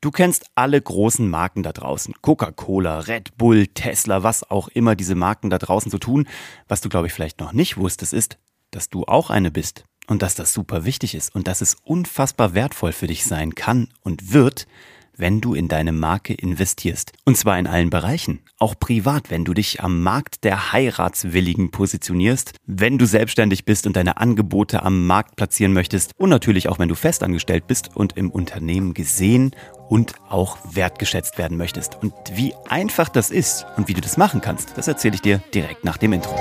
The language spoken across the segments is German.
Du kennst alle großen Marken da draußen. Coca-Cola, Red Bull, Tesla, was auch immer diese Marken da draußen so tun. Was du, glaube ich, vielleicht noch nicht wusstest, ist, dass du auch eine bist. Und dass das super wichtig ist und dass es unfassbar wertvoll für dich sein kann und wird, wenn du in deine Marke investierst. Und zwar in allen Bereichen. Auch privat, wenn du dich am Markt der Heiratswilligen positionierst, wenn du selbstständig bist und deine Angebote am Markt platzieren möchtest und natürlich auch wenn du festangestellt bist und im Unternehmen gesehen und auch wertgeschätzt werden möchtest. Und wie einfach das ist und wie du das machen kannst, das erzähle ich dir direkt nach dem Intro.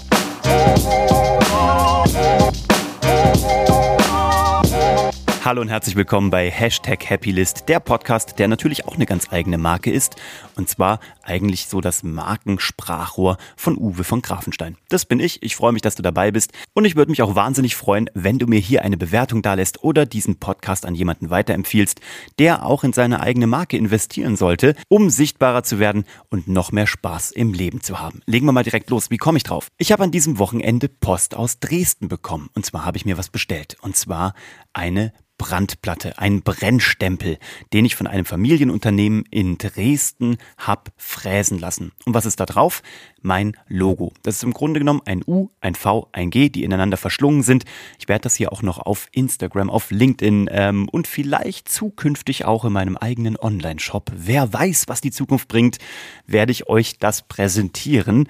Hallo und herzlich willkommen bei Hashtag Happylist, der Podcast, der natürlich auch eine ganz eigene Marke ist. Und zwar eigentlich so das Markensprachrohr von Uwe von Grafenstein. Das bin ich. Ich freue mich, dass du dabei bist. Und ich würde mich auch wahnsinnig freuen, wenn du mir hier eine Bewertung dalässt oder diesen Podcast an jemanden weiterempfiehlst, der auch in seine eigene Marke investieren sollte, um sichtbarer zu werden und noch mehr Spaß im Leben zu haben. Legen wir mal direkt los. Wie komme ich drauf? Ich habe an diesem Wochenende Post aus Dresden bekommen. Und zwar habe ich mir was bestellt. Und zwar eine Brandplatte, ein Brennstempel, den ich von einem Familienunternehmen in Dresden hab fräsen lassen. Und was ist da drauf? Mein Logo. Das ist im Grunde genommen ein U, ein V, ein G, die ineinander verschlungen sind. Ich werde das hier auch noch auf Instagram, auf LinkedIn ähm, und vielleicht zukünftig auch in meinem eigenen Online-Shop. Wer weiß, was die Zukunft bringt, werde ich euch das präsentieren.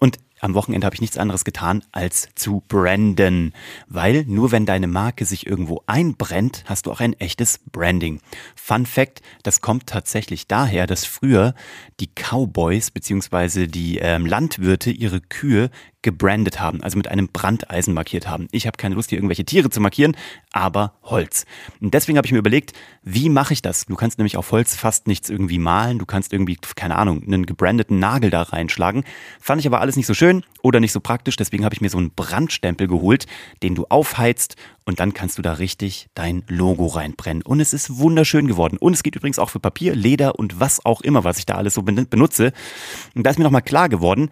Und am Wochenende habe ich nichts anderes getan, als zu branden. Weil nur wenn deine Marke sich irgendwo einbrennt, hast du auch ein echtes Branding. Fun Fact, das kommt tatsächlich daher, dass früher die Cowboys bzw. die ähm, Landwirte ihre Kühe gebrandet haben, also mit einem Brandeisen markiert haben. Ich habe keine Lust, hier irgendwelche Tiere zu markieren, aber Holz. Und deswegen habe ich mir überlegt, wie mache ich das? Du kannst nämlich auf Holz fast nichts irgendwie malen, du kannst irgendwie, keine Ahnung, einen gebrandeten Nagel da reinschlagen. Fand ich aber alles nicht so schön oder nicht so praktisch, deswegen habe ich mir so einen Brandstempel geholt, den du aufheizt und dann kannst du da richtig dein Logo reinbrennen. Und es ist wunderschön geworden. Und es geht übrigens auch für Papier, Leder und was auch immer, was ich da alles so benutze. Und da ist mir nochmal klar geworden,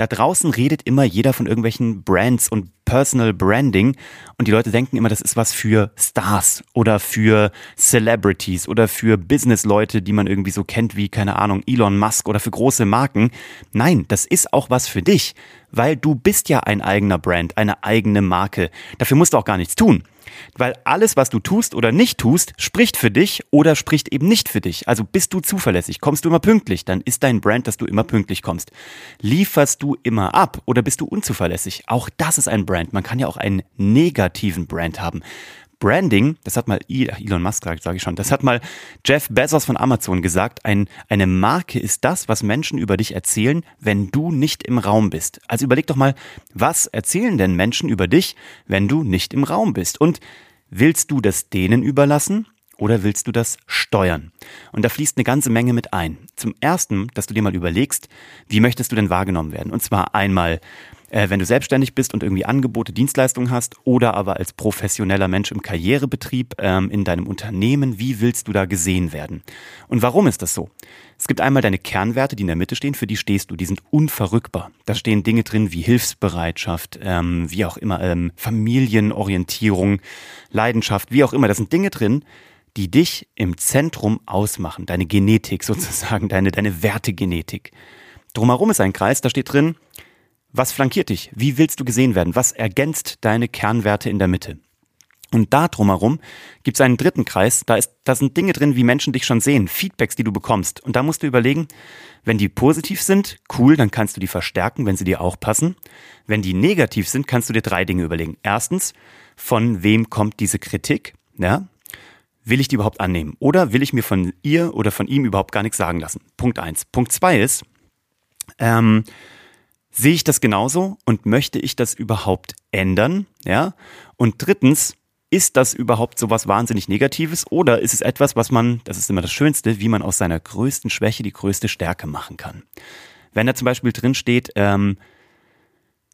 da draußen redet immer jeder von irgendwelchen Brands und Personal Branding und die Leute denken immer, das ist was für Stars oder für Celebrities oder für Businessleute, die man irgendwie so kennt wie, keine Ahnung, Elon Musk oder für große Marken. Nein, das ist auch was für dich, weil du bist ja ein eigener Brand, eine eigene Marke. Dafür musst du auch gar nichts tun. Weil alles, was du tust oder nicht tust, spricht für dich oder spricht eben nicht für dich. Also bist du zuverlässig, kommst du immer pünktlich, dann ist dein Brand, dass du immer pünktlich kommst. Lieferst du immer ab oder bist du unzuverlässig? Auch das ist ein Brand. Man kann ja auch einen negativen Brand haben. Branding, das hat mal Elon Musk gesagt, sage ich schon, das hat mal Jeff Bezos von Amazon gesagt, ein, eine Marke ist das, was Menschen über dich erzählen, wenn du nicht im Raum bist. Also überleg doch mal, was erzählen denn Menschen über dich, wenn du nicht im Raum bist? Und willst du das denen überlassen? Oder willst du das steuern? Und da fließt eine ganze Menge mit ein. Zum ersten, dass du dir mal überlegst, wie möchtest du denn wahrgenommen werden? Und zwar einmal äh, wenn du selbstständig bist und irgendwie Angebote, Dienstleistungen hast oder aber als professioneller Mensch im Karrierebetrieb, ähm, in deinem Unternehmen, wie willst du da gesehen werden? Und warum ist das so? Es gibt einmal deine Kernwerte, die in der Mitte stehen, für die stehst du, die sind unverrückbar. Da stehen Dinge drin wie Hilfsbereitschaft, ähm, wie auch immer, ähm, Familienorientierung, Leidenschaft, wie auch immer. Das sind Dinge drin, die dich im Zentrum ausmachen, deine Genetik sozusagen, deine, deine Wertegenetik. Drumherum ist ein Kreis, da steht drin, was flankiert dich? Wie willst du gesehen werden? Was ergänzt deine Kernwerte in der Mitte? Und da drumherum gibt es einen dritten Kreis, da, ist, da sind Dinge drin, wie Menschen dich schon sehen, Feedbacks, die du bekommst. Und da musst du überlegen, wenn die positiv sind, cool, dann kannst du die verstärken, wenn sie dir auch passen. Wenn die negativ sind, kannst du dir drei Dinge überlegen. Erstens, von wem kommt diese Kritik? Ja? Will ich die überhaupt annehmen? Oder will ich mir von ihr oder von ihm überhaupt gar nichts sagen lassen? Punkt eins. Punkt zwei ist, ähm, Sehe ich das genauso und möchte ich das überhaupt ändern? Ja. Und drittens, ist das überhaupt so was wahnsinnig Negatives oder ist es etwas, was man, das ist immer das Schönste, wie man aus seiner größten Schwäche die größte Stärke machen kann? Wenn da zum Beispiel drin steht, ähm,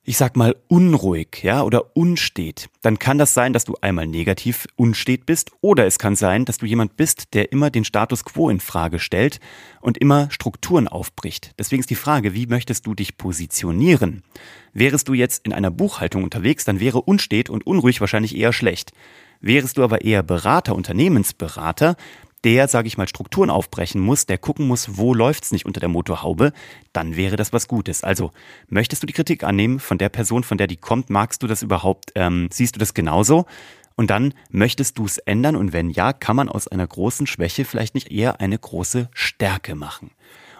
ich sag mal, unruhig, ja, oder unstet, dann kann das sein, dass du einmal negativ unstet bist, oder es kann sein, dass du jemand bist, der immer den Status quo in Frage stellt und immer Strukturen aufbricht. Deswegen ist die Frage, wie möchtest du dich positionieren? Wärest du jetzt in einer Buchhaltung unterwegs, dann wäre unstet und unruhig wahrscheinlich eher schlecht. Wärest du aber eher Berater, Unternehmensberater, der, sage ich mal, Strukturen aufbrechen muss, der gucken muss, wo läuft's nicht unter der Motorhaube, dann wäre das was Gutes. Also, möchtest du die Kritik annehmen von der Person, von der die kommt? Magst du das überhaupt? Ähm, siehst du das genauso? Und dann möchtest du es ändern und wenn ja, kann man aus einer großen Schwäche vielleicht nicht eher eine große Stärke machen.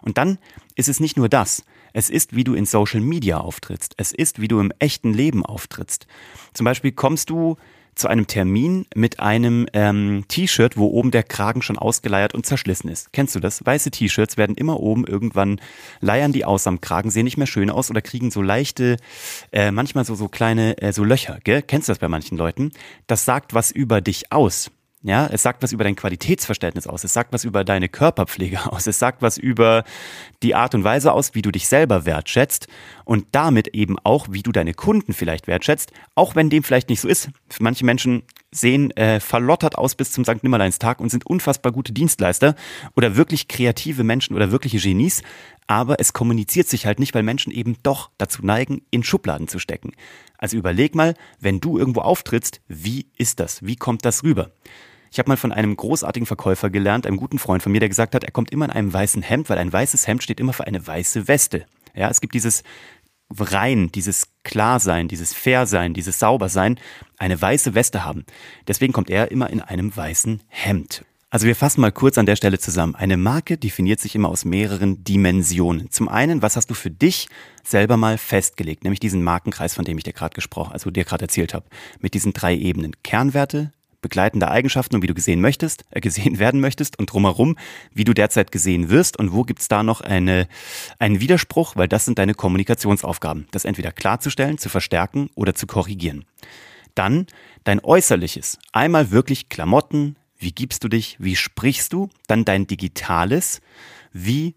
Und dann ist es nicht nur das. Es ist, wie du in Social Media auftrittst. Es ist, wie du im echten Leben auftrittst. Zum Beispiel kommst du zu einem Termin mit einem ähm, T-Shirt, wo oben der Kragen schon ausgeleiert und zerschlissen ist. Kennst du das? Weiße T-Shirts werden immer oben irgendwann leiern die aus am Kragen, sehen nicht mehr schön aus oder kriegen so leichte, äh, manchmal so so kleine äh, so Löcher. Gell? Kennst du das bei manchen Leuten? Das sagt was über dich aus. Ja, es sagt was über dein Qualitätsverständnis aus. Es sagt was über deine Körperpflege aus. Es sagt was über die Art und Weise aus, wie du dich selber wertschätzt und damit eben auch, wie du deine Kunden vielleicht wertschätzt, auch wenn dem vielleicht nicht so ist. Manche Menschen sehen äh, verlottert aus bis zum St. Nimmerleinstag und sind unfassbar gute Dienstleister oder wirklich kreative Menschen oder wirkliche Genies, aber es kommuniziert sich halt nicht, weil Menschen eben doch dazu neigen, in Schubladen zu stecken. Also überleg mal, wenn du irgendwo auftrittst, wie ist das? Wie kommt das rüber? Ich habe mal von einem großartigen Verkäufer gelernt, einem guten Freund von mir, der gesagt hat, er kommt immer in einem weißen Hemd, weil ein weißes Hemd steht immer für eine weiße Weste. Ja, es gibt dieses rein, dieses Klarsein, dieses Fairsein, dieses Saubersein, eine weiße Weste haben. Deswegen kommt er immer in einem weißen Hemd. Also wir fassen mal kurz an der Stelle zusammen. Eine Marke definiert sich immer aus mehreren Dimensionen. Zum einen, was hast du für dich selber mal festgelegt, nämlich diesen Markenkreis, von dem ich dir gerade gesprochen, also dir gerade erzählt habe, mit diesen drei Ebenen: Kernwerte, begleitende Eigenschaften und wie du gesehen möchtest, äh, gesehen werden möchtest und drumherum, wie du derzeit gesehen wirst und wo gibt's da noch eine, einen Widerspruch, weil das sind deine Kommunikationsaufgaben, das entweder klarzustellen, zu verstärken oder zu korrigieren. Dann dein Äußerliches, einmal wirklich Klamotten, wie gibst du dich, wie sprichst du, dann dein Digitales, wie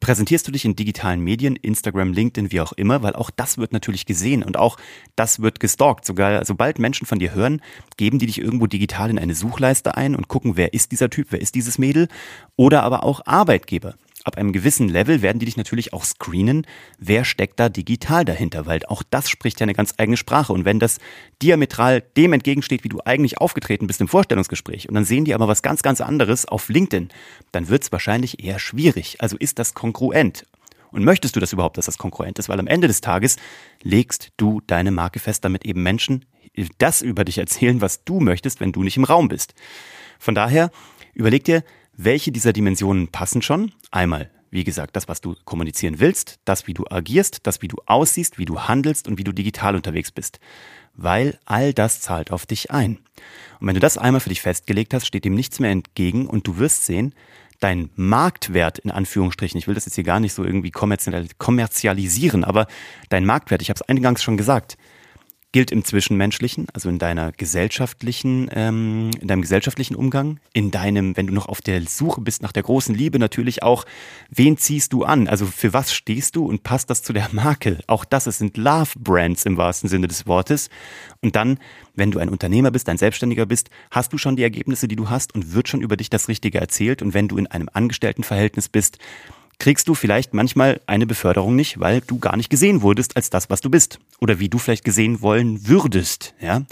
präsentierst du dich in digitalen Medien, Instagram, LinkedIn, wie auch immer, weil auch das wird natürlich gesehen und auch das wird gestalkt. Sogar sobald Menschen von dir hören, geben die dich irgendwo digital in eine Suchleiste ein und gucken, wer ist dieser Typ, wer ist dieses Mädel oder aber auch Arbeitgeber ab einem gewissen Level werden die dich natürlich auch screenen, wer steckt da digital dahinter, weil auch das spricht ja eine ganz eigene Sprache. Und wenn das diametral dem entgegensteht, wie du eigentlich aufgetreten bist im Vorstellungsgespräch, und dann sehen die aber was ganz, ganz anderes auf LinkedIn, dann wird es wahrscheinlich eher schwierig. Also ist das kongruent? Und möchtest du das überhaupt, dass das kongruent ist? Weil am Ende des Tages legst du deine Marke fest, damit eben Menschen das über dich erzählen, was du möchtest, wenn du nicht im Raum bist. Von daher überleg dir, welche dieser Dimensionen passen schon? Einmal, wie gesagt, das, was du kommunizieren willst, das, wie du agierst, das, wie du aussiehst, wie du handelst und wie du digital unterwegs bist. Weil all das zahlt auf dich ein. Und wenn du das einmal für dich festgelegt hast, steht dem nichts mehr entgegen und du wirst sehen, dein Marktwert in Anführungsstrichen, ich will das jetzt hier gar nicht so irgendwie kommerzialisieren, aber dein Marktwert, ich habe es eingangs schon gesagt, gilt im Zwischenmenschlichen, also in deiner gesellschaftlichen, ähm, in deinem gesellschaftlichen Umgang, in deinem, wenn du noch auf der Suche bist nach der großen Liebe, natürlich auch, wen ziehst du an? Also für was stehst du und passt das zu der Marke? Auch das, es sind Love Brands im wahrsten Sinne des Wortes. Und dann, wenn du ein Unternehmer bist, ein Selbstständiger bist, hast du schon die Ergebnisse, die du hast und wird schon über dich das Richtige erzählt. Und wenn du in einem Angestelltenverhältnis bist, kriegst du vielleicht manchmal eine Beförderung nicht, weil du gar nicht gesehen wurdest als das, was du bist. Oder wie du vielleicht gesehen wollen würdest, ja.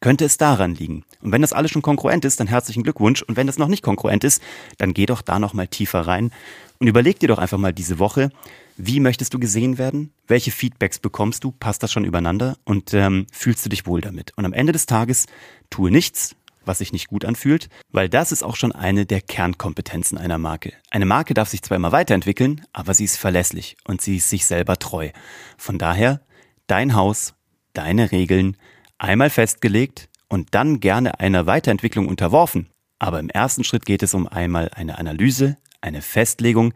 Könnte es daran liegen. Und wenn das alles schon konkurrent ist, dann herzlichen Glückwunsch. Und wenn das noch nicht konkurrent ist, dann geh doch da noch mal tiefer rein und überleg dir doch einfach mal diese Woche, wie möchtest du gesehen werden? Welche Feedbacks bekommst du? Passt das schon übereinander? Und ähm, fühlst du dich wohl damit? Und am Ende des Tages tue nichts, was sich nicht gut anfühlt, weil das ist auch schon eine der Kernkompetenzen einer Marke. Eine Marke darf sich zwar immer weiterentwickeln, aber sie ist verlässlich und sie ist sich selber treu. Von daher dein Haus, deine Regeln, einmal festgelegt und dann gerne einer Weiterentwicklung unterworfen. Aber im ersten Schritt geht es um einmal eine Analyse, eine Festlegung,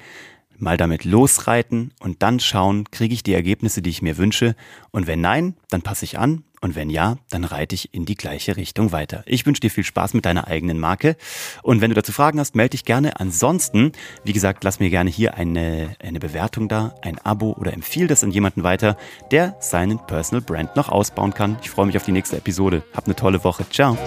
mal damit losreiten und dann schauen, kriege ich die Ergebnisse, die ich mir wünsche. Und wenn nein, dann passe ich an und wenn ja, dann reite ich in die gleiche Richtung weiter. Ich wünsche dir viel Spaß mit deiner eigenen Marke. Und wenn du dazu Fragen hast, melde dich gerne. Ansonsten, wie gesagt, lass mir gerne hier eine, eine Bewertung da, ein Abo oder empfiehl das an jemanden weiter, der seinen Personal Brand noch ausbauen kann. Ich freue mich auf die nächste Episode. Hab eine tolle Woche. Ciao.